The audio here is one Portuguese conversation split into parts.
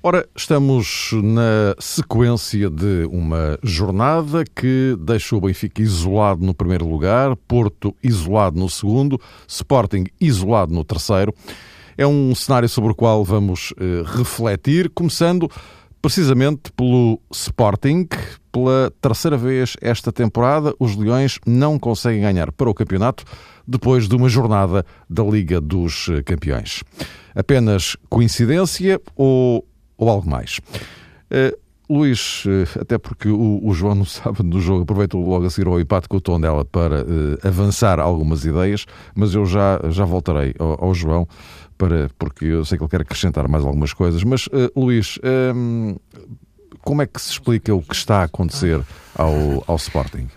Ora, estamos na sequência de uma jornada que deixou o Benfica isolado no primeiro lugar, Porto isolado no segundo, Sporting isolado no terceiro. É um cenário sobre o qual vamos eh, refletir, começando precisamente pelo Sporting. Pela terceira vez esta temporada, os Leões não conseguem ganhar para o campeonato depois de uma jornada da Liga dos Campeões. Apenas coincidência ou, ou algo mais? Uh, Luís, uh, até porque o, o, João no sábado do jogo aproveitou logo a seguir ao empate com o tom dela para uh, avançar algumas ideias, mas eu já, já voltarei ao, ao, João para, porque eu sei que ele quer acrescentar mais algumas coisas. Mas, Luís, um, como é que se explica o que está a acontecer ao, ao Sporting?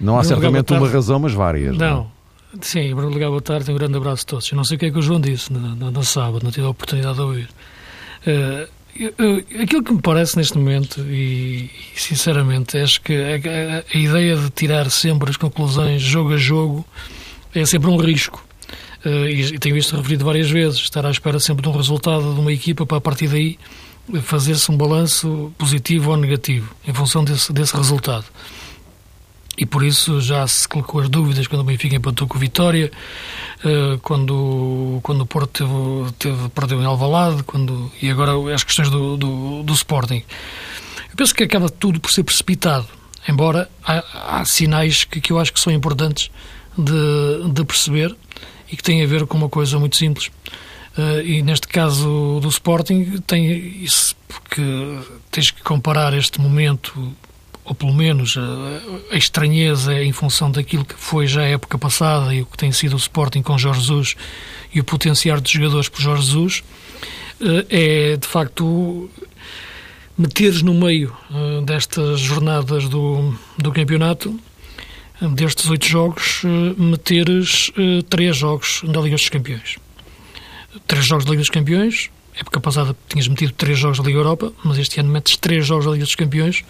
Não há certamente uma razão, mas várias. Não. não. Sim, Bruno Legal, boa tarde, um grande abraço a todos. Eu não sei o que é que o João disse no, no, no sábado, não tive a oportunidade de ouvir. Uh, aquilo que me parece neste momento, e, e sinceramente, acho que a, a, a, ideia de tirar sempre as conclusões jogo a jogo é sempre um risco. Uh, e, e tenho isto referido várias vezes, estar à espera sempre de um resultado de uma equipa para a partir daí fazer-se um balanço positivo ou negativo em função desse, desse resultado e por isso já se colocou as dúvidas quando o Benfica empatou com o Vitória, eh, quando, quando o Porto teve, teve, perdeu em Alvalade, quando, e agora as questões do, do, do Sporting. Eu penso que acaba tudo por ser precipitado, embora há, há sinais que, que eu acho que são importantes de, de perceber e que têm a ver com uma coisa muito simples. Uh, e neste caso do Sporting tem isso porque tens que comparar este momento ou pelo menos a, estranheza em função daquilo que foi já a época passada e o que tem sido o Sporting com Jorge Jesus e o potenciar de jogadores por Jorge Jesus, eh, é de facto meteres no meio eh, destas jornadas do, do campeonato, destes oito jogos, eh, meteres três jogos da Liga dos Campeões. Três jogos da Liga dos Campeões, época passada tinhas metido três jogos da Liga Europa, mas este ano metes três jogos da Liga dos Campeões, eh,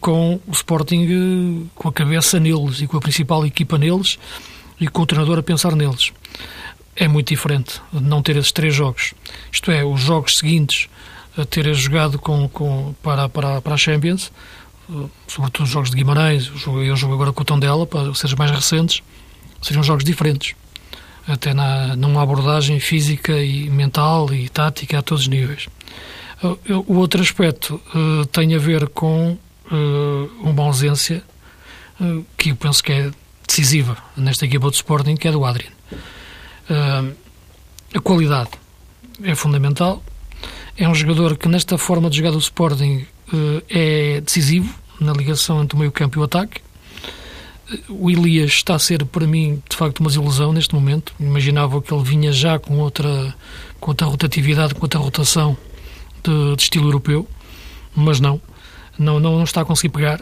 com o Sporting eh, com a cabeça neles e com a principal equipa neles e com o treinador a pensar neles. É muito diferente não ter esses três jogos. Isto é, os jogos seguintes a ter jogado com, com, para, para, para a Champions, eh, sobretudo os jogos de Guimarães, eu jogo agora com o Tondela, para ser mais recentes, seriam jogos diferentes. Até na, numa abordagem física e mental e tática a todos os níveis. O outro aspecto uh, tem a ver com uh, uma ausência uh, que eu penso que é decisiva nesta equipa do Sporting, que é do Adrian. Uh, a qualidade é fundamental. É um jogador que, nesta forma de jogar do Sporting, é decisivo na ligação entre o meio-campo e o ataque. O Elias está a ser, para mim, de facto, uma desilusão neste momento. Imaginava que ele vinha já com outra, com outra rotatividade, com outra rotação de, de estilo europeu, mas não não, não, não está a conseguir pegar.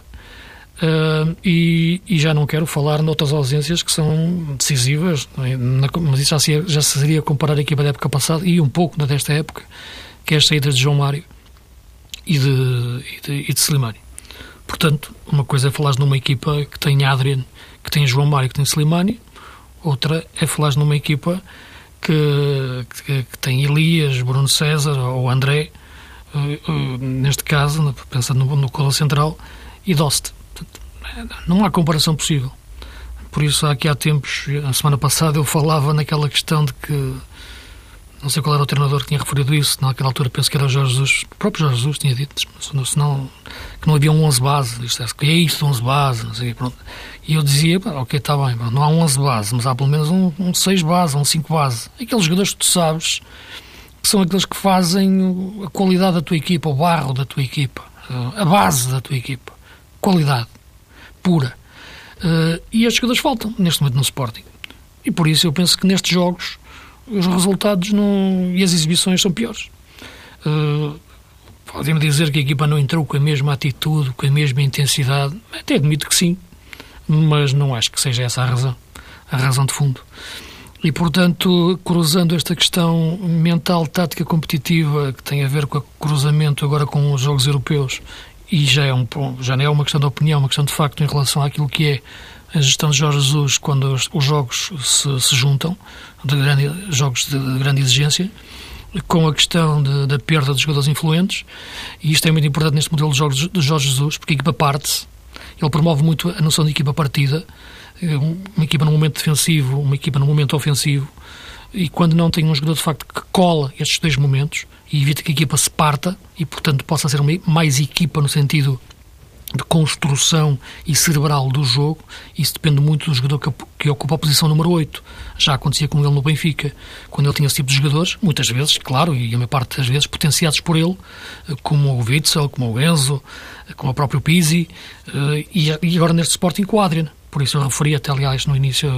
Uh, e, e, já não quero falar noutras ausências que são decisivas, é? Na, mas isso já, se, já seria comparar a equipa da época passada e um pouco desta época, que é as saídas de João Mário e de, e de, e de Slimani. Portanto, uma coisa é falar numa equipa que tem Adrian, que tem João Mário, que tem Slimani, outra é falar numa equipa que, que, que tem Elias, Bruno César ou André neste caso, pensando no, no Cola Central, e Dost. Não há comparação possível. Por isso, aqui há tempos, a semana passada, eu falava naquela questão de que não sei qual era o treinador que tinha referido isso, naquela altura penso que era o Jorge Jesus, o próprio Jorge Jesus tinha dito, senão, que não havia um 11 base, é, que é isto, 11 base, não sei, pronto. E eu dizia, ok, está bem, não há um 11 base, mas há pelo menos um, um 6 base, um 5 base. Aqueles jogadores que tu sabes que são aqueles que fazem a qualidade da tua equipa, o barro da tua equipa, a base da tua equipa. Qualidade pura. Uh, e estes jogadores faltam neste momento no Sporting. E por isso eu penso que nestes jogos os resultados não, e as exibições são piores. Uh, Podem-me dizer que a equipa não entrou com a mesma atitude, com a mesma intensidade. Até admito que sim. mas não acho que seja essa a razão, a razão de fundo. E, portanto, cruzando esta questão mental, tática competitiva, que tem a ver com o cruzamento agora com os Jogos Europeus, e já, é um, já não é uma questão de opinião, é uma questão de facto em relação àquilo que é a gestão de Jorge Jesus quando os, os jogos se, se, juntam, de grande, jogos de, de grande exigência, com a questão de, da perda dos jogadores influentes, e isto é muito importante neste modelo de jogos de Jorge Jesus, porque a equipa parte-se, ele promove muito a noção de equipa partida, uma equipa no momento defensivo, uma equipa no momento ofensivo, e quando não tem um jogador de facto que cola estes dois momentos e evita que a equipa se parta e, portanto, possa ser uma, mais equipa no sentido de construção e cerebral do jogo, isso depende muito do jogador que, que, ocupa a posição número 8. Já acontecia com ele no Benfica, quando ele tinha esse tipo de jogadores, muitas vezes, claro, e a maior parte das vezes potenciados por ele, como o Witzel, como o Enzo, como o próprio Pizzi, eh, e agora neste Sporting com o Adrian. Por isso eu referi até, aliás, no início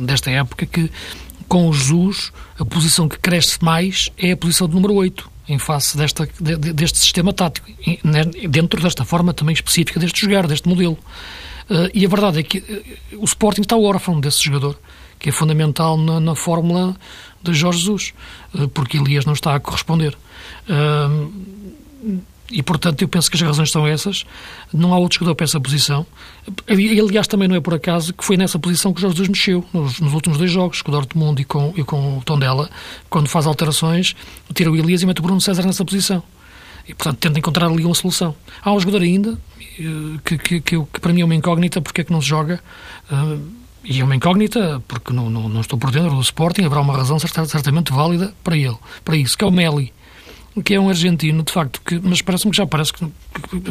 desta época, que com o Jesus, a posição que cresce mais é a posição de número 8 em face desta, deste sistema tático, dentro desta forma também específica deste jogar, deste modelo. Uh, e a verdade é que uh, o Sporting está órfão desse jogador, que é fundamental na, na fórmula de Jorge Jesus, uh, porque Elias não está a corresponder. E, portanto, eu penso que as razões são essas. Não há outro jogador para essa posição. E, aliás, também não é por acaso que foi nessa posição que o Jorge Jesus mexeu nos, nos últimos dois jogos, com o Dortmund e com, e com o Tondela, quando faz alterações, tira o Elias e mete o Bruno César nessa posição. E, portanto, tenta encontrar ali uma solução. Há um jogador ainda, eh, que, que, que, que para mim é uma incógnita, porque é que não se joga. Uh, e é uma incógnita, porque não, não, não, estou por dentro do Sporting, haverá uma razão certamente válida para ele, para isso, que é o Meli que é um argentino, de facto, que, mas parece-me que já parece que,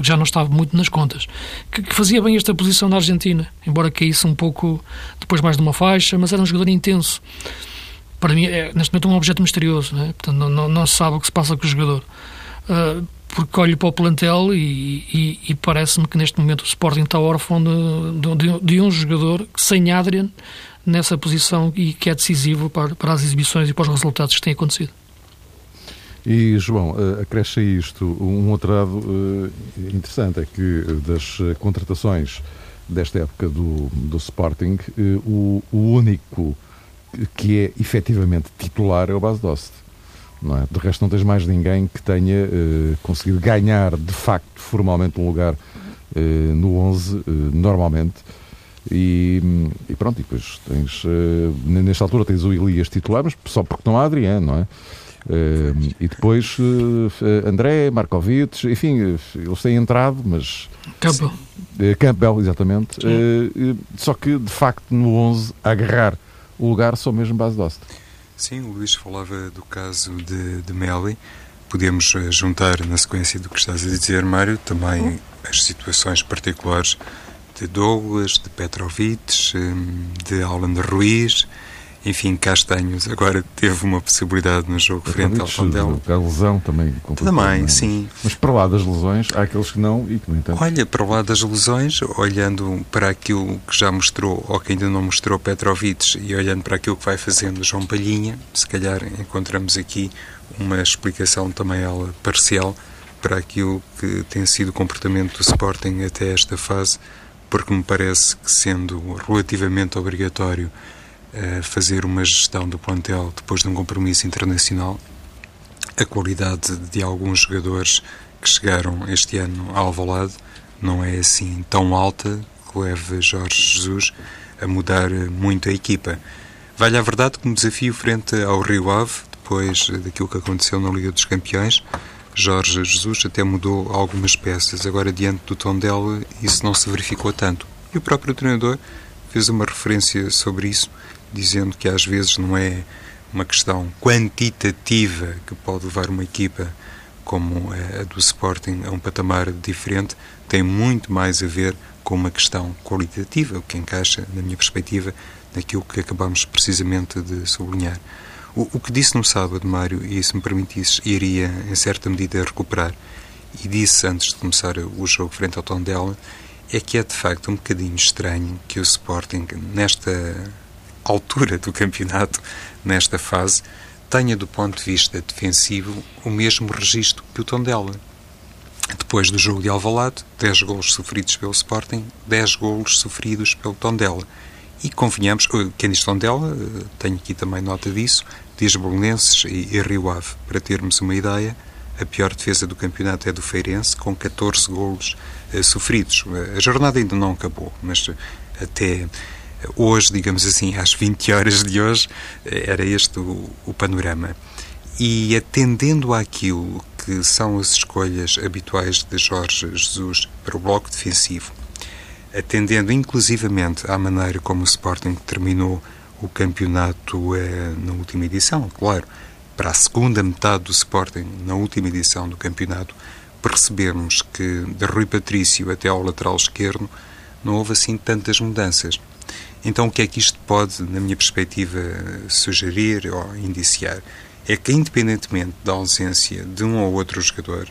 já não estava muito nas contas, que, que, fazia bem esta posição na Argentina, embora caísse um pouco depois mais de uma faixa, mas era um jogador intenso. Para mim, é, neste momento, é um objeto misterioso, né? Portanto, não, não, não, se sabe o que se passa com o jogador. Uh, porque olho para o plantel e, e, e parece-me que neste momento o Sporting está órfão de, de, de, um jogador sem Adrian nessa posição e que é decisivo para, para as exibições e para os resultados que têm acontecido. E, João, eh, acresce a isto um outro dado eh, interessante, é que eh, das contratações desta época do, do Sporting, o, o único que é efetivamente titular é o Base Dost. Não é? De resto, não tens mais ninguém que tenha conseguido ganhar de facto, formalmente, um lugar no 11, normalmente. E, e, pronto, e depois tens, nesta altura tens o Elias titular, mas só porque não há Adriano, não é? Uh, e depois uh, André, Markovic, enfim, eles têm entrado, mas. Campbell. Uh, Campbell, exatamente. só que, de facto, no 11, a agarrar o lugar só mesmo base Dost. Sim, o Luís falava do caso de, de Meli. Podemos juntar, na sequência do que estás a dizer, Mário, também uhum. as situações particulares de Douglas, de Petrovic, de Alan Ruiz enfim, Castanhos agora teve uma possibilidade no jogo a frente ao Tondela. A lesão também Também, sim. Mas para lá das lesões, há aqueles que não e que, no entanto... Olha, para lá das lesões, olhando para aquilo que já mostrou ou que ainda não mostrou Petrovic e olhando para aquilo que vai fazendo João Palhinha, se calhar encontramos aqui uma explicação também ela parcial para aquilo que tem sido o comportamento do Sporting até esta fase, porque me parece que sendo relativamente obrigatório fazer uma gestão do plantel depois de um compromisso internacional. A qualidade de alguns jogadores que chegaram este ano ao Alvalade não é assim tão alta que leve Jorge Jesus a mudar muito a equipa. Vale a verdade que um desafio frente ao Rio Ave, depois daquilo que aconteceu na Liga dos Campeões, Jorge Jesus até mudou algumas peças. Agora, diante do tom dela, isso não se verificou tanto. E o próprio treinador fez uma referência sobre isso dizendo que às vezes não é uma questão quantitativa que pode levar uma equipa como a do Sporting a um patamar diferente, tem muito mais a ver com uma questão qualitativa, o que encaixa, na minha perspectiva, naquilo que acabamos precisamente de sublinhar. O, o que disse no sábado, Mário, e se me permitisse, iria em certa medida recuperar, e disse antes de começar o jogo frente ao Tondela, é que é de facto um bocadinho estranho que o Sporting, nesta altura do campeonato, nesta fase, tenha do ponto de vista defensivo o mesmo registro que o Tondela. Depois do jogo de Alvalade, 10 golos sofridos pelo Sporting, 10 golos sofridos pelo Tondela. E convenhamos, quem diz Tondela, tenho aqui também nota disso, diz Bolonenses e, e Rio Ave. Para termos uma ideia, a pior defesa do campeonato é do Feirense, com 14 golos uh, sofridos. A jornada ainda não acabou, mas até hoje, digamos assim, às 20 horas de hoje, era este o, o panorama. E atendendo àquilo que são as escolhas habituais de Jorge Jesus para o bloco defensivo, atendendo inclusivamente à maneira como o Sporting terminou o campeonato eh, na última edição, claro, para a segunda metade do Sporting na última edição do campeonato, percebemos que de Rui Patrício até ao lateral esquerdo não houve assim tantas mudanças. Então, o que é que isto pode, na minha perspectiva, sugerir ou indiciar? É que, independentemente da ausência de um ou outro jogador,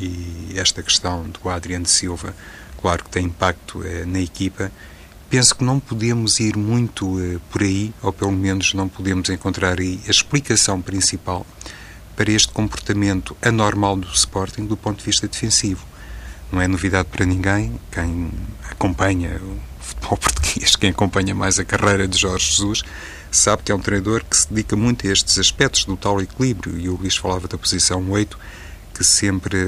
e esta questão do Adriano Silva, claro que tem impacto eh, na equipa, penso que não podemos ir muito eh, por aí, ou pelo menos não podemos encontrar aí a explicação principal para este comportamento anormal do Sporting do ponto de vista defensivo. Não é novidade para ninguém, quem acompanha futebol português, quem acompanha mais a carreira de Jorge Jesus, sabe que é um treinador que se dedica muito a estes aspectos do tal equilíbrio, e o Luís falava da posição 8, que sempre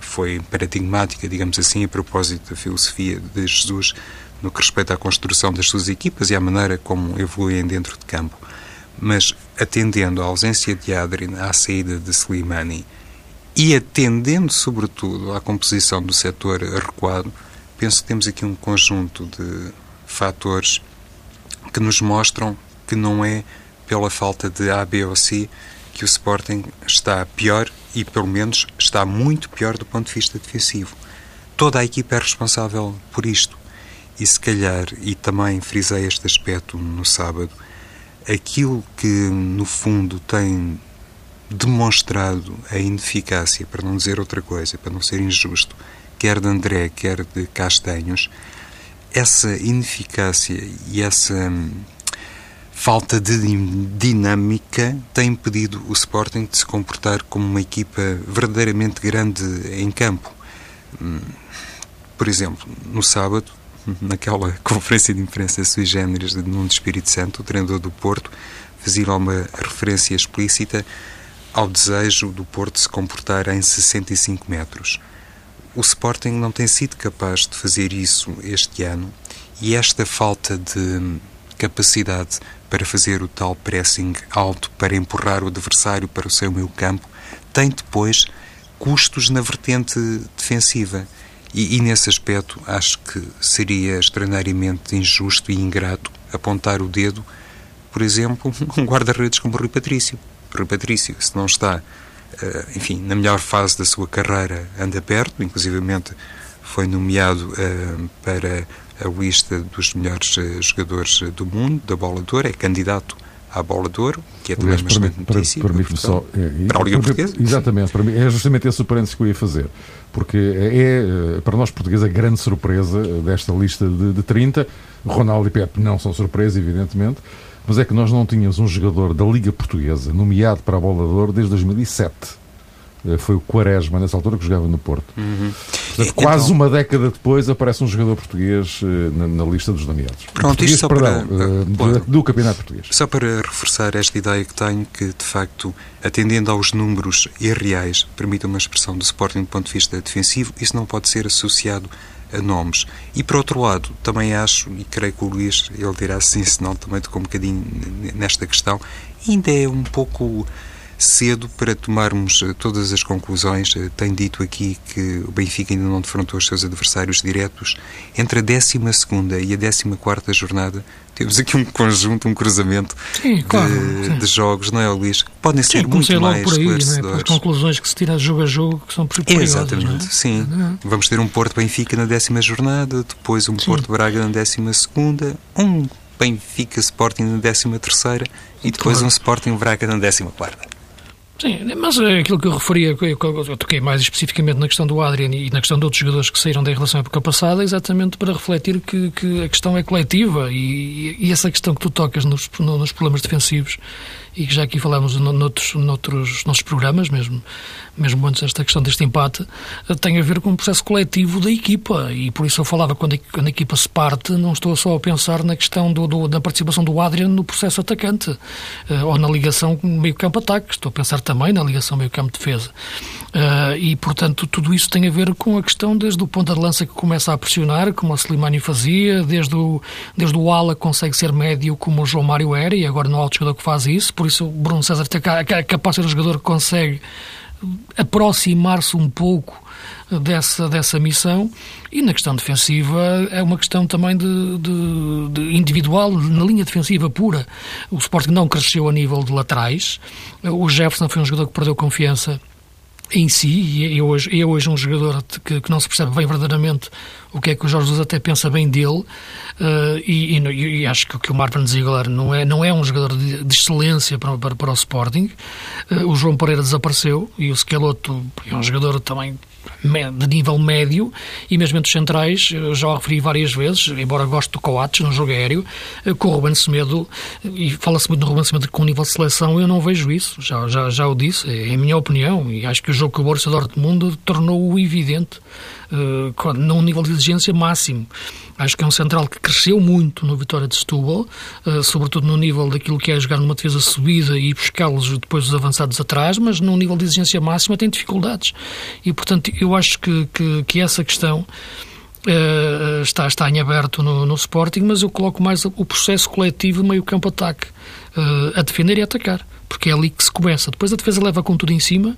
foi paradigmática, digamos assim, a propósito da filosofia de Jesus no que respeita à construção das suas equipas e à maneira como evoluem dentro de campo. Mas atendendo à ausência de Adrien, à saída de Slimani e atendendo, sobretudo, à composição do setor recuado, penso que temos aqui um conjunto de fatores que nos mostram que não é pela falta de A, B ou C que o Sporting está pior e, pelo menos, está muito pior do ponto de vista defensivo. Toda a equipa é responsável por isto. E se calhar, e também frisei este aspecto no sábado, aquilo que no fundo tem demonstrado a ineficácia, para não dizer outra coisa, para não ser injusto, quer de André, quer de Castanhos, essa ineficácia e essa hum, falta de dinâmica tem impedido o Sporting de se comportar como uma equipa verdadeiramente grande em campo. Hum, por exemplo, no sábado, naquela conferência de imprensa sui generis de Nuno Espírito Santo, o treinador do Porto, fazia uma referência explícita ao desejo do Porto se comportar em 65 metros. O Sporting não tem sido capaz de fazer isso este ano e esta falta de capacidade para fazer o tal pressing alto, para empurrar o adversário para o seu meio campo, tem depois custos na vertente defensiva. E, e, nesse aspecto acho que seria extraordinariamente injusto e ingrato apontar o dedo, por exemplo, um guarda-redes como Rui Patrício. Rui Patrício, se não está enfim, na melhor fase da sua carreira, anda perto, inclusivamente foi nomeado uh, para a lista dos melhores uh, jogadores do mundo, da bola de ouro, é candidato à bola de ouro, que é também Aliás, uma excelente notícia. Para, para, só, é, para a Liga Portuguesa? Exatamente, para mim, é justamente esse o parênteses que eu ia fazer, porque é, para nós portugueses, a grande surpresa desta lista de, de 30, Ronaldo e Pepe não são surpresa, evidentemente, mas é que nós não tínhamos um jogador da Liga Portuguesa nomeado para a bola de ouro desde 2007 eh, foi o Quaresma, nessa altura, que jogava no Porto. Uhum. Portanto, quase então, uma década depois aparece um jogador português eh, na, na lista dos nomeados. Pronto, isto só perdão, para, uh, do, do, Campeonato Português. Só para reforçar esta ideia que tenho, que de facto, atendendo aos números irreais, permite uma expressão do Sporting do ponto de vista defensivo, isso não pode ser associado a nomes. E por outro lado, também acho, e creio que o Luís, ele dirá sim, se não, também tocou um bocadinho nesta questão, ainda é um pouco cedo para tomarmos eh, todas as conclusões. Eh, tenho dito aqui que o Benfica ainda não defrontou os seus adversários diretos. Entre a 12 e a 14 jornada, temos aqui um conjunto, um cruzamento sim, claro, de, de, jogos, não é, Luís? Podem ser sim, muito mais por aí, esclarecedores. Né? As conclusões que se tira jogo a jogo que são perigosas. Exatamente, é? sim. Vamos ter um Porto-Benfica na décima jornada, depois um Porto-Braga na décima segunda, um Benfica Sporting na décima terceira e depois claro. um Sporting Braga na décima quarta. Sim, mas é aquilo que eu referia, eu, toquei mais especificamente na questão do Adrian e na questão de outros jogadores que saíram da relação à época passada, exatamente para refletir que, que a questão é coletiva e, e, essa questão que tu tocas nos, nos problemas defensivos e que já aqui falámos noutros, noutros, noutros programas, mesmo, mesmo antes desta questão deste empate, tem a ver com o processo coletivo da equipa. E por isso eu falava, quando a, quando a equipa se parte, não estou só a pensar na questão do, do da participação do Adrian no processo atacante uh, ou na ligação meio-campo-ataque, estou a pensar também na ligação meio-campo-defesa. Uh, e, portanto, tudo isso tem a ver com a questão desde o ponto de lança que começa a pressionar, como a Slimani fazia, desde o, desde o ala consegue ser médio, como o João Mário era, e agora há outro jogador que faz isso. Por isso, o Bruno César é capaz de ser um jogador que consegue aproximar-se um pouco dessa, dessa missão. E na questão defensiva é uma questão também de, de, de, individual, na linha defensiva pura. O Sporting não cresceu a nível de laterais. O Jefferson foi um jogador que perdeu confiança em si, e é hoje, é hoje um jogador que, que, não se percebe bem verdadeiramente o que é que o Jorge Jesus até pensa bem dele, uh, e, e, e, acho que, que o Marvin Ziegler não é, não é um jogador de, de excelência para, para, para o Sporting. Uh, o João Pereira desapareceu e o Skeloto é um jogador também de nível médio e mesmo entre os centrais, já o referi várias vezes, embora goste do Coates no jogo aéreo, eh, com o Ruben Semedo, e fala-se muito no Ruben Semedo com o nível de seleção, eu não vejo isso, já, já, já o disse, é a minha opinião, e acho que o jogo com o Borussia Dortmund tornou-o evidente, uh, num nível de exigência máximo. Acho que é um central que cresceu muito no Vitória de Setúbal, uh, sobretudo no nível daquilo que é jogar numa defesa subida e buscá-los depois os avançados atrás, mas num nível de exigência máxima tem dificuldades. E, portanto, eu acho que, que, que essa questão uh, está, está em aberto no, no Sporting, mas eu coloco mais o processo coletivo meio campo-ataque, uh, a defender e atacar porque é ali que se começa. Depois a defesa leva com tudo em cima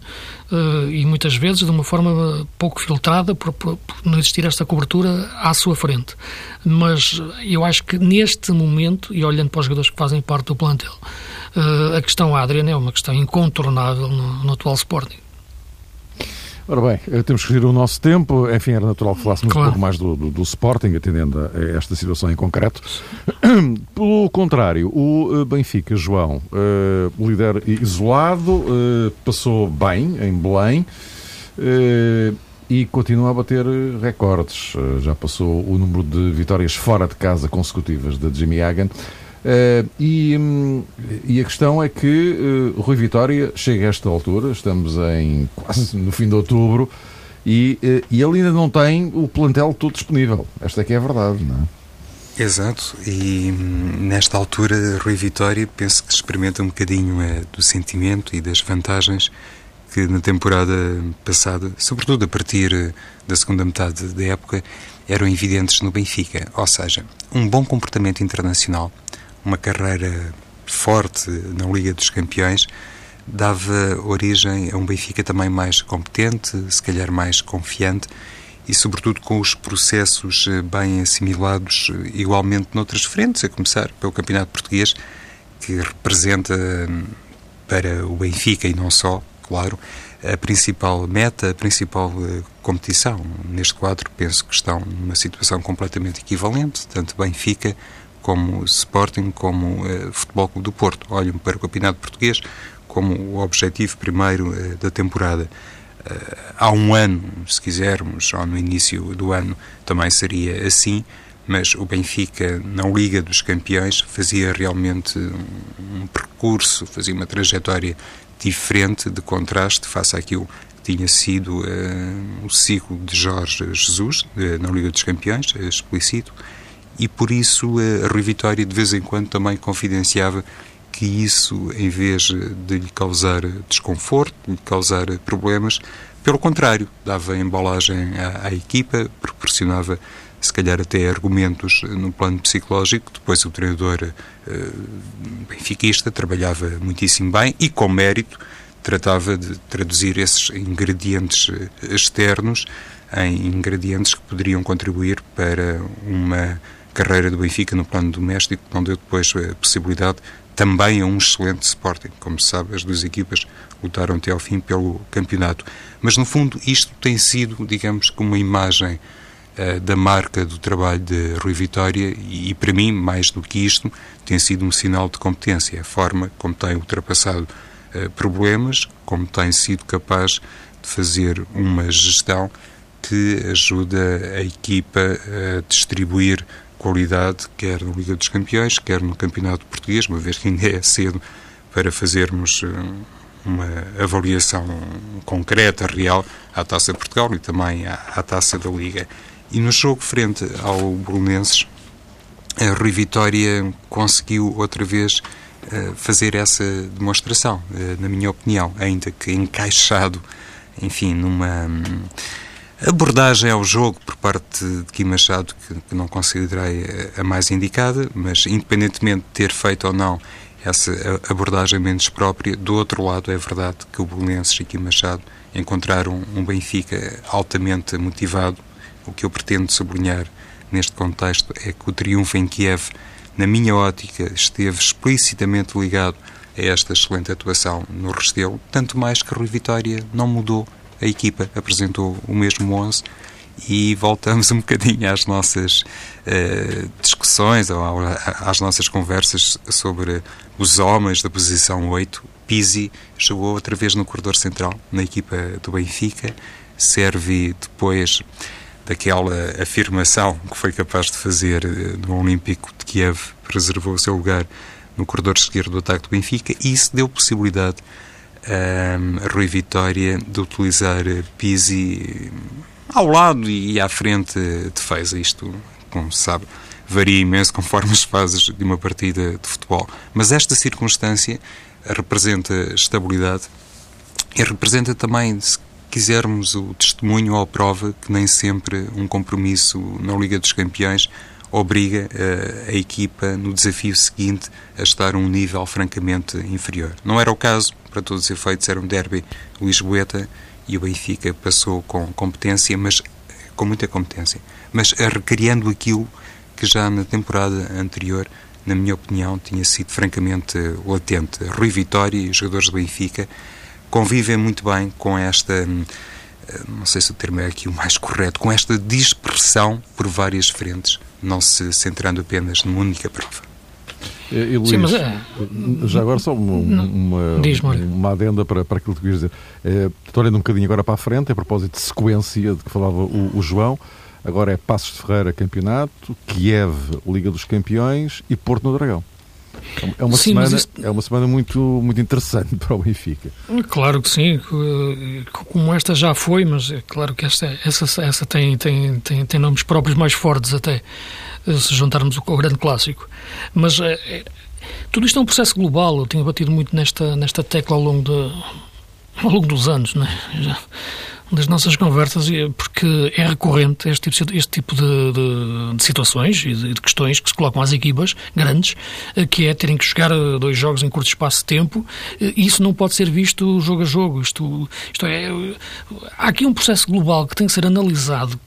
uh, e muitas vezes de uma forma pouco filtrada por, por, não existir esta cobertura à sua frente. Mas eu acho que neste momento, e olhando para os jogadores que fazem parte do plantel, uh, a questão Adriana é uma questão incontornável no, no atual Sporting. Ora bem, eh, temos que seguir o nosso tempo. Enfim, era natural que falássemos claro. um pouco mais do, do, do, Sporting, atendendo a esta situação em concreto. Pelo contrário, o eh, Benfica, João, uh, líder isolado, uh, passou bem em Belém uh, e continua a bater recordes. já passou o número de vitórias fora de casa consecutivas de Jimmy Hagan. Uh, e, um, e, a questão é que uh, Rui Vitória chega a esta altura, estamos em quase no fim de outubro, e, uh, e ele ainda não tem o plantel todo disponível. Esta é que é a verdade, não é? Exato, e hum, nesta altura Rui Vitória penso que experimenta um bocadinho do sentimento e das vantagens que na temporada passada, sobretudo a partir da segunda metade da época, eram evidentes no Benfica, ou seja, um bom comportamento internacional, uma carreira forte na Liga dos Campeões, dava origem a um Benfica também mais competente, se calhar mais confiante e, sobretudo, com os processos eh, bem assimilados igualmente noutras frentes, a começar pelo Campeonato Português, que representa hum, para o Benfica e não só, claro, a principal meta, a principal eh, competição. Neste quadro, penso que estão numa situação completamente equivalente, tanto Benfica como Sporting, como uh, Futebol Clube do Porto, olham para o Campeonato Português como o objetivo primeiro uh, da temporada. Uh, há um ano, se quisermos, ou no início do ano, também seria assim, mas o Benfica, na Liga dos Campeões, fazia realmente um, percurso, fazia uma trajetória diferente, de contraste, face àquilo que tinha sido o ciclo de Jorge Jesus, na Liga dos Campeões, explícito, e por isso a Rui Vitória de vez em quando também confidenciava que isso, em vez de lhe causar desconforto, de lhe causar problemas, pelo contrário, dava embalagem à, à equipa, proporcionava se calhar até argumentos no plano psicológico. Depois o treinador uh, benfiquista trabalhava muitíssimo bem e com mérito tratava de traduzir esses ingredientes eh, externos em ingredientes que poderiam contribuir para uma carreira do Benfica no plano doméstico, não deu depois a possibilidade também a um excelente Sporting. Como se sabe, as duas equipas lutaram até ao fim pelo campeonato. Mas, no fundo, isto tem sido, digamos, como uma imagem uh, da marca do trabalho de Rui Vitória e, e, para mim, mais do que isto, tem sido um sinal de competência. A forma como tem ultrapassado uh, problemas, como tem sido capaz de fazer uma gestão que ajuda a equipa a distribuir qualidade, quer na Liga dos Campeões, quer no Campeonato Português, uma vez que ainda é cedo para fazermos uma avaliação concreta, real, à Taça Portugal e também à, à Taça da Liga. E no jogo frente ao Bolonenses, a Rui Vitória conseguiu outra vez uh, fazer essa demonstração, uh, na minha opinião, ainda que encaixado, enfim, numa um, abordagem ao jogo por parte de Kim Machado, que, que não considerei a, mais indicada, mas independentemente de ter feito ou não essa abordagem menos própria. Do outro lado, é verdade que o Belenenses e Kim Machado encontraram um Benfica altamente motivado. O que eu pretendo sublinhar neste contexto é que o triunfo em Kiev, na minha ótica, esteve explicitamente ligado a esta excelente atuação no Restelo, tanto mais que Rui Vitória não mudou a equipa, apresentou o mesmo 11 e voltamos um bocadinho às nossas uh, discussões ou às nossas conversas sobre os homens da posição 8. Pizzi jogou outra vez no corredor central, na equipa do Benfica. Serve depois daquela afirmação que foi capaz de fazer eh, no Olímpico de Kiev, preservou o seu lugar no corredor esquerdo do ataque do Benfica e isso deu possibilidade a Rui Vitória de utilizar Pizzi ao lado e à frente de Feza. Isto, como se sabe, varia imenso conforme as fases de uma partida de futebol. Mas esta circunstância representa estabilidade e representa também, se quisermos, o testemunho ou a prova que nem sempre um compromisso na Liga dos Campeões obriga a, eh, a equipa no desafio seguinte a estar a um nível francamente inferior. Não era o caso, para todos os efeitos, era um derby Lisboeta e o Benfica passou com competência, mas com muita competência, mas recriando aquilo que já na temporada anterior, na minha opinião, tinha sido francamente latente. Rui Vitória e os jogadores do Benfica convivem muito bem com esta, hum, não sei se o termo é aqui o mais correto, com esta dispersão por várias frentes, não se centrando apenas numa única prova. E, e Luís, Sim, mas é... já agora só uma, uma, uma adenda para, para aquilo que queria dizer. É, estou olhando um bocadinho agora para a frente, a propósito de sequência de que falava o, o João. Agora é Passos de Ferreira Campeonato, Kiev Liga dos Campeões e Porto no Dragão. É uma, sim, semana, isto... é uma semana muito, muito interessante para o Benfica. Claro que sim, como esta já foi, mas é claro que esta, essa, essa tem, tem, tem, tem nomes próprios mais fortes até, se juntarmos o, o grande clássico. Mas é, é, tudo isto é um processo global, eu tenho batido muito nesta, nesta tecla ao longo, de, ao longo dos anos, né? Já, das nossas conversas, porque é recorrente este tipo, este tipo de, de, de situações e de, de, questões que se colocam às equipas grandes, eh, que é terem que jogar eh, dois jogos em curto espaço de tempo, eh, e isso não pode ser visto jogo a jogo. Isto, isto é, há aqui um processo global que tem que ser analisado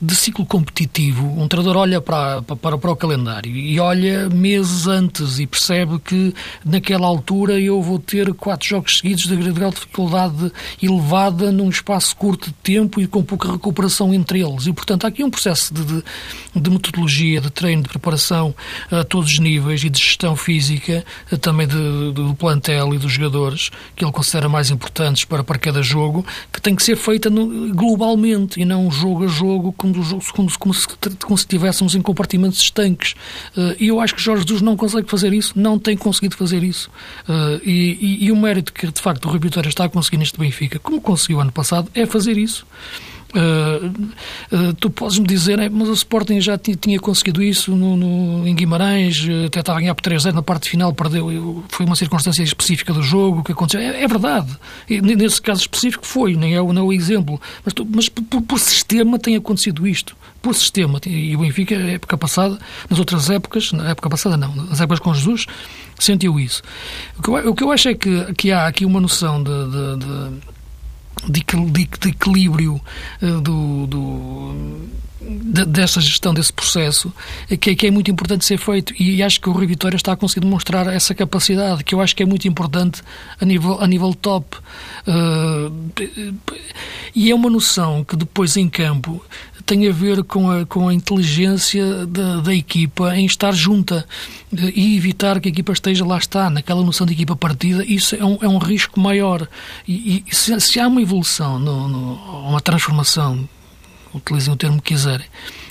de ciclo competitivo. Um treinador olha para, para, para o calendário e olha meses antes e percebe que naquela altura eu vou ter quatro jogos seguidos de grau de dificuldade elevada num espaço curto tempo e com pouca recuperação entre eles. E, portanto, há aqui um processo de, de, de metodologia, de treino, de preparação a todos os níveis e de gestão física, também de, do plantel e dos jogadores, que ele considera mais importantes para, para cada jogo, que tem que ser feita no, globalmente e não jogo a jogo, como, como, como, se, como se estivéssemos em compartimentos estanques. Eh, e eu acho que Jorge Jesus não consegue fazer isso, não tem conseguido fazer isso. Eh, e, e, e o mérito que, de facto, o Rui Vitória está a conseguir neste Benfica, como conseguiu ano passado, é fazer isso. Uh, uh, tu podes-me dizer, é, mas o Sporting já tinha conseguido isso no, no, em Guimarães, até estava a ganhar por 3 na parte final, perdeu, foi uma circunstância específica do jogo que aconteceu. É, é verdade, e, nesse caso específico foi, nem é, não é o exemplo, mas, tu, mas por, por, sistema tem acontecido isto, por sistema. E o Benfica, época passada, nas outras épocas, na época passada não, nas épocas com Jesus, sentiu isso. O que eu, o que eu acho é que, que há aqui uma noção de, de, de de, de, de equilíbrio uh, do, do de, dessa gestão desse processo que, que, é muito importante ser feito. E acho que o Rui Vitória está a conseguir demonstrar essa capacidade que eu acho que é muito importante a nível, a nível top. Uh, e é uma noção que depois em campo tem a ver com a, com a inteligência da, da equipa em estar junta e evitar que a equipa esteja lá está, naquela noção de equipa partida, isso é um, é um risco maior. E, e se, se, há uma evolução, no, no, uma transformação, utilizem o termo que quiserem,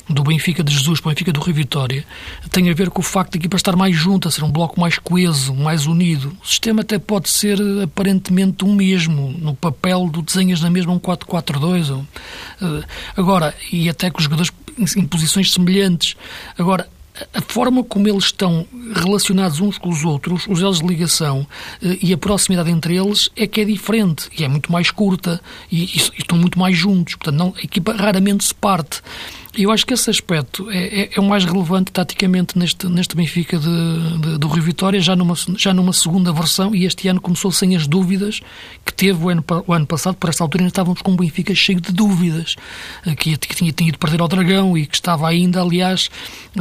do Benfica de Jesus para o Benfica do Rio Vitória tem a ver com o facto de a equipa estar mais junta, ser um bloco mais coeso, mais unido. O sistema até pode ser aparentemente um mesmo, no papel do desenhas na mesma um 4-4-2. Eh, agora, e até com os jogadores em posições semelhantes. Agora, a forma como eles estão relacionados uns com os outros, os elos de ligação eh, e a proximidade entre eles é que é diferente e é muito mais curta e, e, estão muito mais juntos. Portanto, não, a equipa raramente se parte. Eu acho que esse aspecto é, é, é, o mais relevante taticamente neste, neste Benfica de, de, do Rio Vitória, já numa, já numa segunda versão, e este ano começou sem as dúvidas que teve o ano, o ano passado, por esta altura ainda estávamos com um Benfica cheio de dúvidas, eh, que, que tinha, tinha ido perder ao Dragão e que estava ainda, aliás,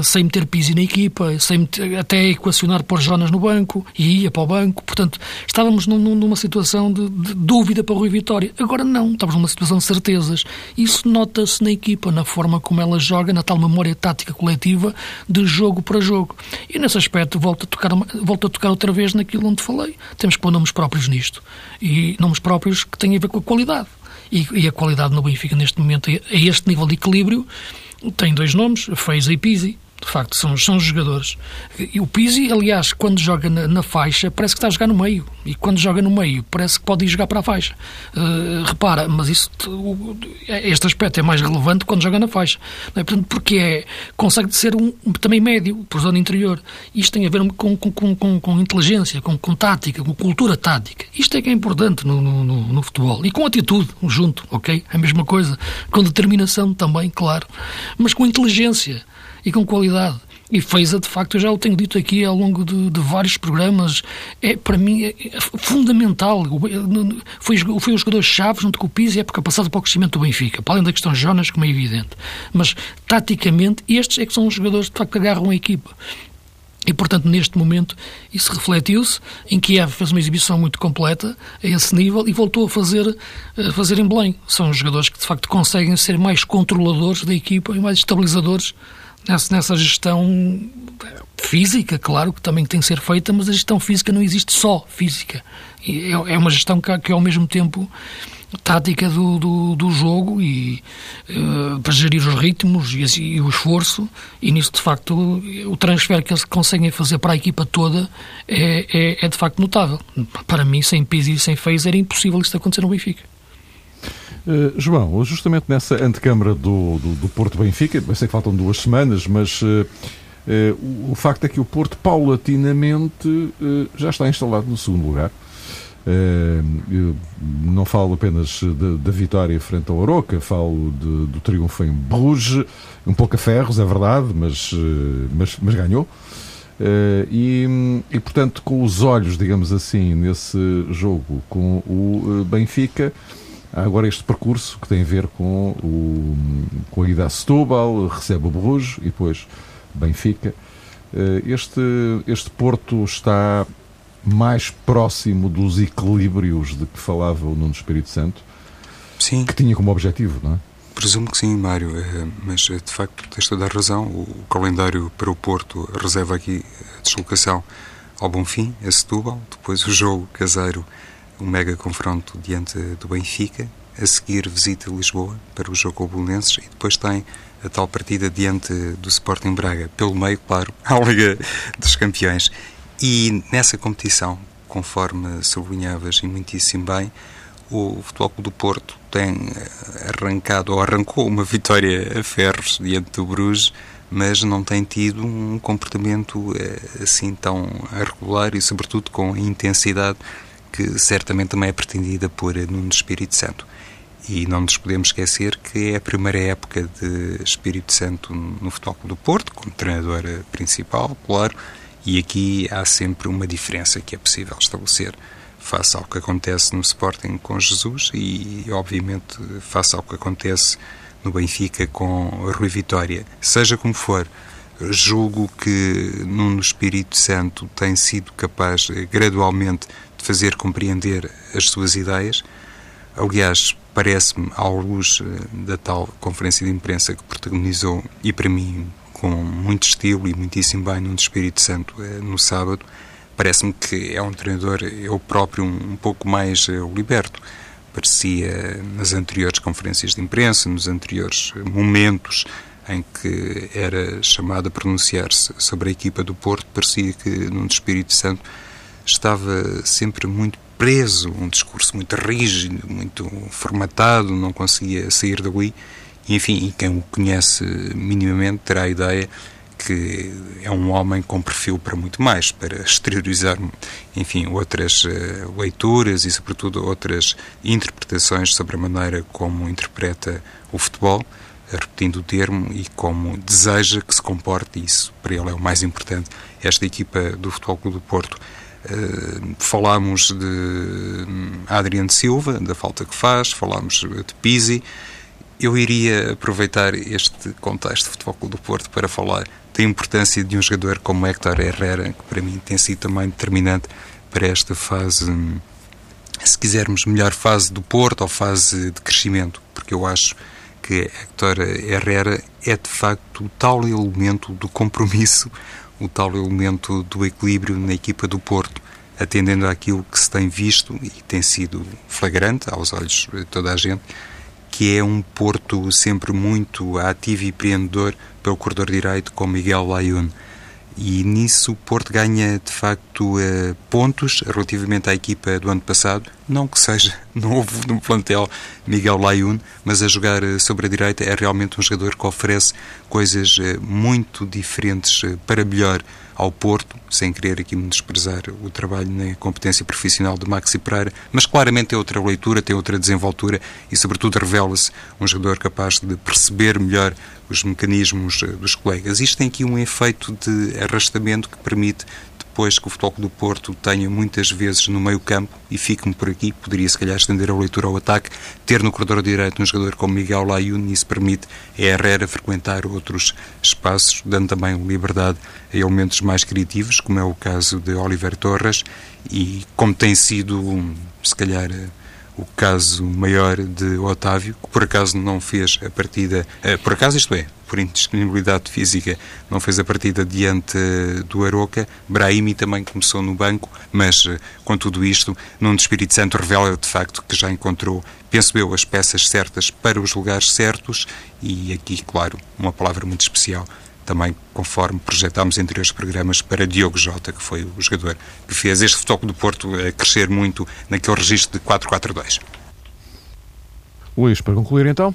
sem meter Pizzi na equipa, sem meter, até equacionar pôr Jonas no banco, e ia para o banco, portanto, estávamos num, numa situação de, de, dúvida para o Rio Vitória. Agora não, estamos numa situação de certezas. Isso nota-se na equipa, na forma como ela joga na tal memória tática coletiva de jogo para jogo. E nesse aspecto volto a tocar, volto a tocar outra vez naquilo onde falei. Temos que pôr nomes próprios nisto. E nomes próprios que têm a ver com a qualidade. E, e a qualidade no Benfica neste momento, a este nível de equilíbrio, tem dois nomes, Feiza e Pizzi de facto, são, são os jogadores. E o Pizzi, aliás, quando joga na, na, faixa, parece que está a jogar no meio. E quando joga no meio, parece que pode ir jogar para a faixa. Uh, repara, mas isso, este aspecto é mais relevante quando joga na faixa. É? Portanto, porque é, consegue ser um, também médio, por zona interior. Isto tem a ver com, com, com, com inteligência, com, com tática, com cultura tática. Isto é que é importante no, no, no, futebol. E com atitude, junto, ok? A mesma coisa. Com determinação também, claro. Mas com inteligência e com qualidade. E Feiza, de facto, eu já o tenho dito aqui ao longo de, de vários programas, é, para mim é, é fundamental. Foi, foi um jogador-chave junto com o Pizzi, época passada para o crescimento do Benfica, para além da questão Jonas, como é evidente. Mas, taticamente, estes é que são os jogadores que, de facto, agarram a equipa. E, portanto, neste momento, isso refletiu-se. Em Kiev fez uma exibição muito completa a esse nível e voltou a fazer, a fazer em Belém. São jogadores que, de facto, conseguem ser mais controladores da equipa e mais estabilizadores nessa, gestão física, claro, que também tem que ser feita, mas a gestão física não existe só física. É, é uma gestão que, ao mesmo tempo tática do, do, do jogo e uh, para gerir os ritmos e, e, o esforço e nisso de facto o transfer que eles conseguem fazer para a equipa toda é, é, é de facto notável. Para mim, sem Pizzi e sem Fez era impossível isto acontecer no Benfica. Uh, João, justamente nessa antecâmara do, do, do Porto Benfica, eu sei que faltam duas semanas, mas uh, uh, o facto é que o Porto paulatinamente já está instalado no segundo lugar. não falo apenas da vitória frente ao Oroca, falo de, do triunfo em Bruges, um pouco a ferros, é verdade, mas, mas, mas ganhou. e, e, portanto, com os olhos, digamos assim, nesse jogo com o Benfica, Há agora este percurso que tem a ver com, o, com a ida a Setúbal, recebe o Bruges e depois Benfica. Eh, este, este Porto está mais próximo dos equilíbrios de que falava o Nuno Espírito Santo, sim. que tinha como objetivo, não é? Presumo que sim, Mário, eh, mas eh, de facto tens toda a razão. O calendário para o Porto reserva aqui a deslocação ao Bonfim, a Setúbal, depois o jogo caseiro um mega confronto diante do Benfica, a seguir visita Lisboa para o jogo com o Bolonenses e depois tem a tal partida diante do Sporting Braga, pelo meio, claro, à Liga dos Campeões. E nessa competição, conforme sublinhavas e muitíssimo bem, o Futebol Clube do Porto tem arrancado ou arrancou uma vitória a ferros diante do Bruges, mas não tem tido um comportamento eh, assim tão regular e, sobretudo, com a intensidade que certamente também é pretendida por Nuno Espírito Santo. E não nos podemos esquecer que é a primeira época de Espírito Santo no Futebol do Porto, como treinador principal, claro, e aqui há sempre uma diferença que é possível estabelecer face ao que acontece no Sporting com Jesus e, obviamente, face ao que acontece no Benfica com Rui Vitória. Seja como for, julgo que Nuno Espírito Santo tem sido capaz, gradualmente, de fazer compreender as suas ideias. Aliás, parece-me, à luz eh, da tal conferência de imprensa que protagonizou, e para mim com muito estilo e muitíssimo bem no Espírito Santo eh, no sábado, parece-me que é um treinador, eu próprio, um, pouco mais uh, liberto. Parecia nas anteriores conferências de imprensa, nos anteriores momentos em que era chamado a pronunciar-se sobre a equipa do Porto, parecia que no Espírito Santo estava sempre muito preso, um discurso muito rígido, muito formatado, não conseguia sair dali. Enfim, quem o conhece minimamente terá a ideia que é um homem com perfil para muito mais, para exteriorizar, enfim, outras uh, leituras e, sobretudo, outras interpretações sobre a maneira como interpreta o futebol, repetindo o termo, e como deseja que se comporte, isso para ele é o mais importante, esta equipa do Futebol Clube do Porto. Uh, falámos de hum, Adriano Silva, da falta que faz, falámos de Pizzi, eu iria aproveitar este contexto de Futebol do Porto para falar da importância de um jogador como Héctor Herrera, que para mim tem sido também determinante para esta fase, se quisermos, melhor fase do Porto ou fase de crescimento, porque eu acho que Héctor Herrera é de facto o tal elemento do compromisso, o tal elemento do equilíbrio na equipa do Porto, atendendo àquilo que se tem visto e tem sido flagrante aos olhos de toda a gente que é um Porto sempre muito ativo e empreendedor pelo corredor direito com Miguel Layun. E nisso o Porto ganha de facto eh, pontos relativamente à equipa do ano passado. Não que seja novo no plantel Miguel Layun, mas a jogar eh, sobre a direita é realmente um jogador que oferece coisas eh, muito diferentes para melhor ao Porto, sem querer aqui desprezar o trabalho na competência profissional de Maxi Pereira, mas claramente tem outra leitura, tem outra desenvoltura e, sobretudo, revela-se um jogador capaz de perceber melhor os mecanismos eh, dos colegas. Isto tem aqui um efeito de arrastamento que permite depois que o Futebol do Porto tenha muitas vezes no meio campo, e fico-me por aqui, poderia se calhar estender a leitura ao ataque, ter no corredor direito um jogador como Miguel Layun, isso permite a Herrera frequentar outros espaços, dando também liberdade a elementos mais criativos, como é o caso de Oliver Torres, e como tem sido, se calhar, o caso maior de Otávio, que por acaso não fez a partida, eh, por acaso isto é, por indisponibilidade física, não fez a partida diante do Aroca. Brahimi também começou no banco, mas eh, com tudo isto, Nuno Espírito Santo revela de facto que já encontrou, penso eu, as peças certas para os lugares certos e aqui, claro, uma palavra muito especial também conforme projetámos anteriores programas para Diogo Jota, que foi o jogador que fez este futebol do Porto a crescer muito naquele registro de 4-4-2. Luís, para concluir então?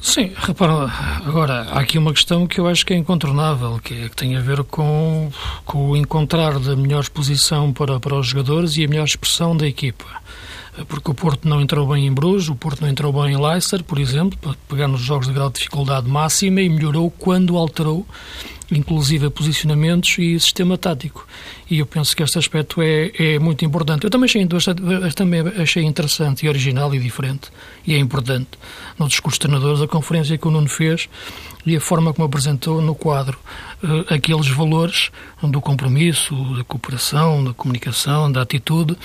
Sim, repara, agora há aqui uma questão que eu acho que é incontornável, que, é, que tem a ver com, com o encontrar da melhor exposição para, para os jogadores e a melhor expressão da equipa porque o Porto não entrou bem em Bruges, o Porto não entrou bem em Leicester, por exemplo, pegar nos jogos de grau de dificuldade máxima e melhorou quando alterou, inclusive posicionamentos e sistema tático. E eu penso que este aspecto é, é muito importante. Eu também achei, também achei interessante e original e diferente, e é importante, no discurso dos treinadores, a conferência que o Nuno fez e a forma como apresentou no quadro uh, aqueles valores do compromisso, da cooperação, da comunicação, da atitude,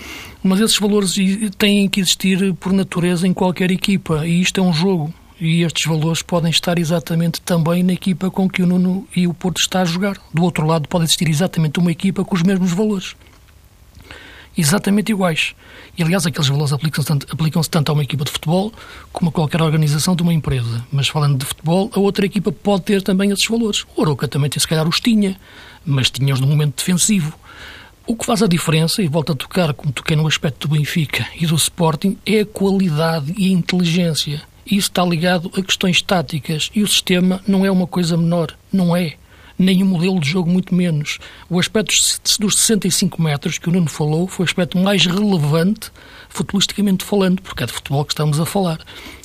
mas esses valores têm que existir por natureza em qualquer equipa e isto é um jogo. E estes valores podem estar exatamente também na equipa com que o Nuno e o Porto está a jogar. Do outro lado, pode existir exatamente uma equipa com os mesmos valores exatamente iguais. E, aliás, aqueles valores aplicam-se tanto, aplicam tanto a uma equipa de futebol como a qualquer organização de uma empresa. Mas, falando de futebol, a outra equipa pode ter também esses valores. O Aroca também, se calhar, os tinha, mas tinha-os no momento defensivo. O que faz a diferença, e volto a tocar como toquei no aspecto do Benfica e do Sporting, é a qualidade e a inteligência. Isso está ligado a questões táticas e o sistema não é uma coisa menor. Não é nem o modelo de jogo, muito menos. O aspecto dos 65 metros que o Nuno falou foi o aspecto mais relevante, futbolisticamente falando, porque é de futebol que estamos a falar.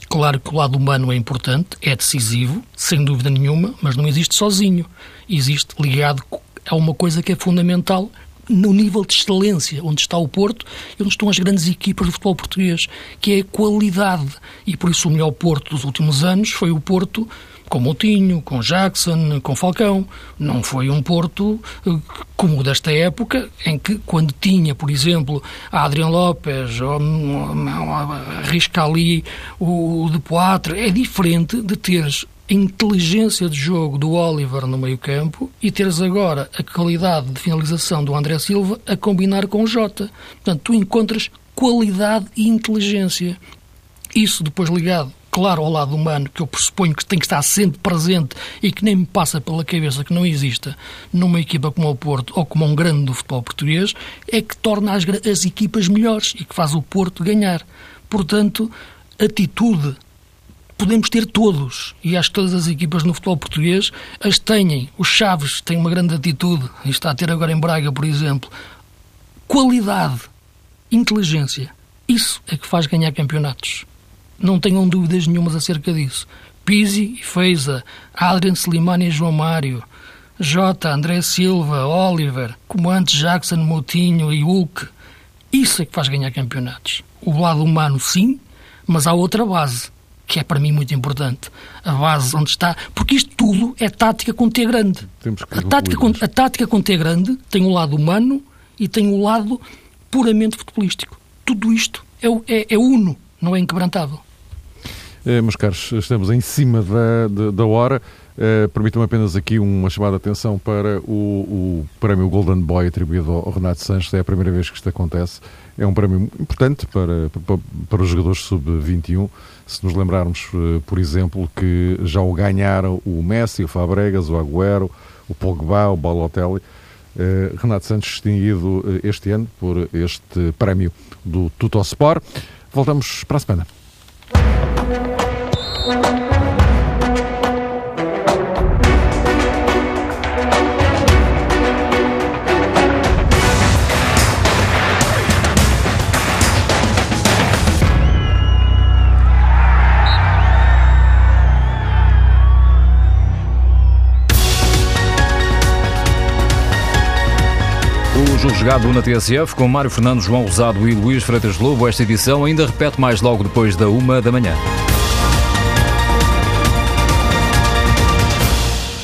Claro que o lado humano é importante, é decisivo, sem dúvida nenhuma, mas não existe sozinho. Existe ligado a uma coisa que é fundamental no nível de excelência, onde está o Porto e onde estão as grandes equipas do futebol português, que é a qualidade. E por isso o melhor Porto dos últimos anos foi o Porto com Moutinho, com Jackson, com Falcão. Não foi um Porto eh, como o desta época, em que, quando tinha, por exemplo, a Adriano Lopes, ou, arrisca ali o, o De Poitre, é diferente de teres a inteligência de jogo do Oliver no meio-campo e teres agora a qualidade de finalização do André Silva a combinar com o Jota. Portanto, tu encontras qualidade e inteligência. Isso depois ligado claro ao lado humano, que eu pressuponho que tem que estar sempre presente e que nem me passa pela cabeça que não exista numa equipa como o Porto ou como um grande do futebol português, é que torna as, as equipas melhores e que faz o Porto ganhar. Portanto, atitude podemos ter todos, e acho que todas as equipas no futebol português as têm. Os Chaves têm uma grande atitude, e está a ter agora em Braga, por exemplo. Qualidade, inteligência, isso é que faz ganhar campeonatos. Não tenham dúvidas nenhumas acerca disso. Pizzi e Feiza, Adrian Slimani e João Mário, Jota, André Silva, Oliver, Comandante Jackson, Moutinho e Hulk. Isso é que faz ganhar campeonatos. O lado humano, sim, mas há outra base, que é para mim muito importante. A base onde está. Porque isto tudo é tática com T grande. a, tática com, a tática com T grande tem o lado humano e tem o lado puramente futebolístico. Tudo isto é, é, é uno, não é inquebrantável. Eh, meus caros, estamos em cima da, da hora. Uh, Permitam-me apenas aqui uma chamada de atenção para o, o prémio Golden Boy atribuído ao Renato Sanches. É a primeira vez que isto acontece. É um prémio importante para, para, para os jogadores sub-21. Se nos lembrarmos, uh, por exemplo, que já o ganharam o Messi, o Fabregas, o Agüero, o Pogba, o Balotelli. Renato Santos distinguido este ano por este prémio do Tutosport. Voltamos para a semana. Jogo jogado na TSF com Mário Fernandes, João Rosado e Luís Freitas Lobo. Esta edição ainda repete mais logo depois da uma da manhã.